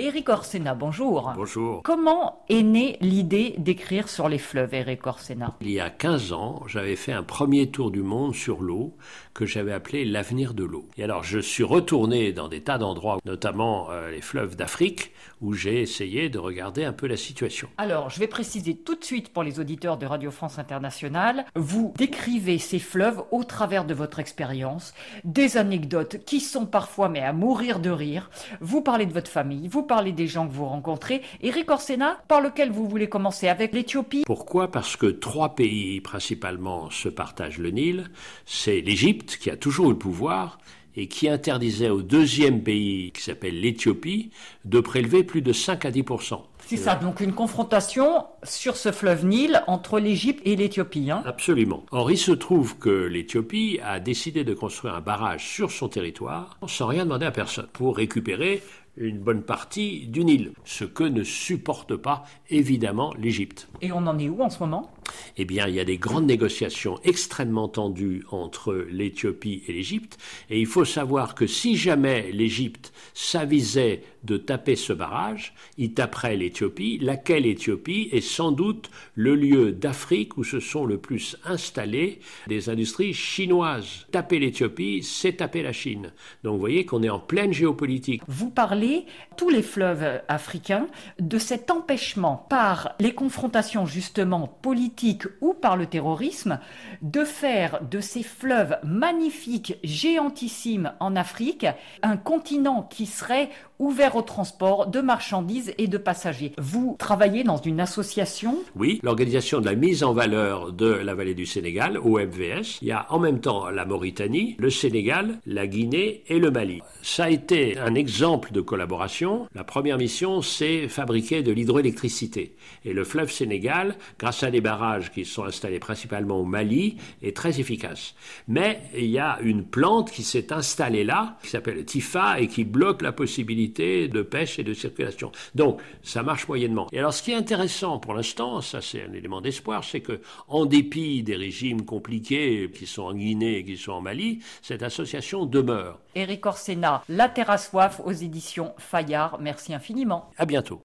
Éric Orsena, bonjour. Bonjour. Comment est née l'idée d'écrire sur les fleuves, Éric Orsena? Il y a 15 ans, j'avais fait un premier tour du monde sur l'eau que j'avais appelé l'avenir de l'eau. Et alors, je suis retourné dans des tas d'endroits, notamment euh, les fleuves d'Afrique, où j'ai essayé de regarder un peu la situation. Alors, je vais préciser tout de suite pour les auditeurs de Radio France Internationale, vous décrivez ces fleuves au travers de votre expérience, des anecdotes qui sont parfois mais à mourir de rire. Vous parlez de votre famille, vous parlez des gens que vous rencontrez. Eric Orsena, par lequel vous voulez commencer avec l'Éthiopie Pourquoi? Parce que trois pays principalement se partagent le Nil. C'est l'Égypte qui a toujours eu le pouvoir et qui interdisait au deuxième pays, qui s'appelle l'Éthiopie, de prélever plus de 5 à 10% c'est ça, donc une confrontation sur ce fleuve Nil entre l'Égypte et l'Éthiopie. Hein Absolument. Or, il se trouve que l'Éthiopie a décidé de construire un barrage sur son territoire sans rien demander à personne pour récupérer une bonne partie du Nil, ce que ne supporte pas évidemment l'Égypte. Et on en est où en ce moment? Eh bien, il y a des grandes négociations extrêmement tendues entre l'Éthiopie et l'Égypte. Et il faut savoir que si jamais l'Égypte s'avisait de taper ce barrage, il taperait l'Éthiopie, laquelle Éthiopie est sans doute le lieu d'Afrique où se sont le plus installées des industries chinoises. Taper l'Éthiopie, c'est taper la Chine. Donc vous voyez qu'on est en pleine géopolitique. Vous parlez, tous les fleuves africains, de cet empêchement par les confrontations justement politiques ou par le terrorisme, de faire de ces fleuves magnifiques, géantissimes en Afrique, un continent qui serait ouvert au transport de marchandises et de passagers. Vous travaillez dans une association? Oui, l'organisation de la mise en valeur de la vallée du Sénégal, OMVS. Il y a en même temps la Mauritanie, le Sénégal, la Guinée et le Mali. Ça a été un exemple de collaboration. La première mission, c'est fabriquer de l'hydroélectricité. Et le fleuve Sénégal, grâce à des barrages qui sont installés principalement au Mali, est très efficace. Mais il y a une plante qui s'est installée là, qui s'appelle Tifa, et qui bloque la possibilité de pêche et de circulation. Donc, ça marche moyennement. Et alors, ce qui est intéressant pour l'instant, ça c'est un élément d'espoir, c'est que, en dépit des régimes compliqués qui sont en Guinée et qui sont en Mali, cette association demeure. Éric Orsena, La Terre à soif aux éditions Fayard. Merci infiniment. À bientôt.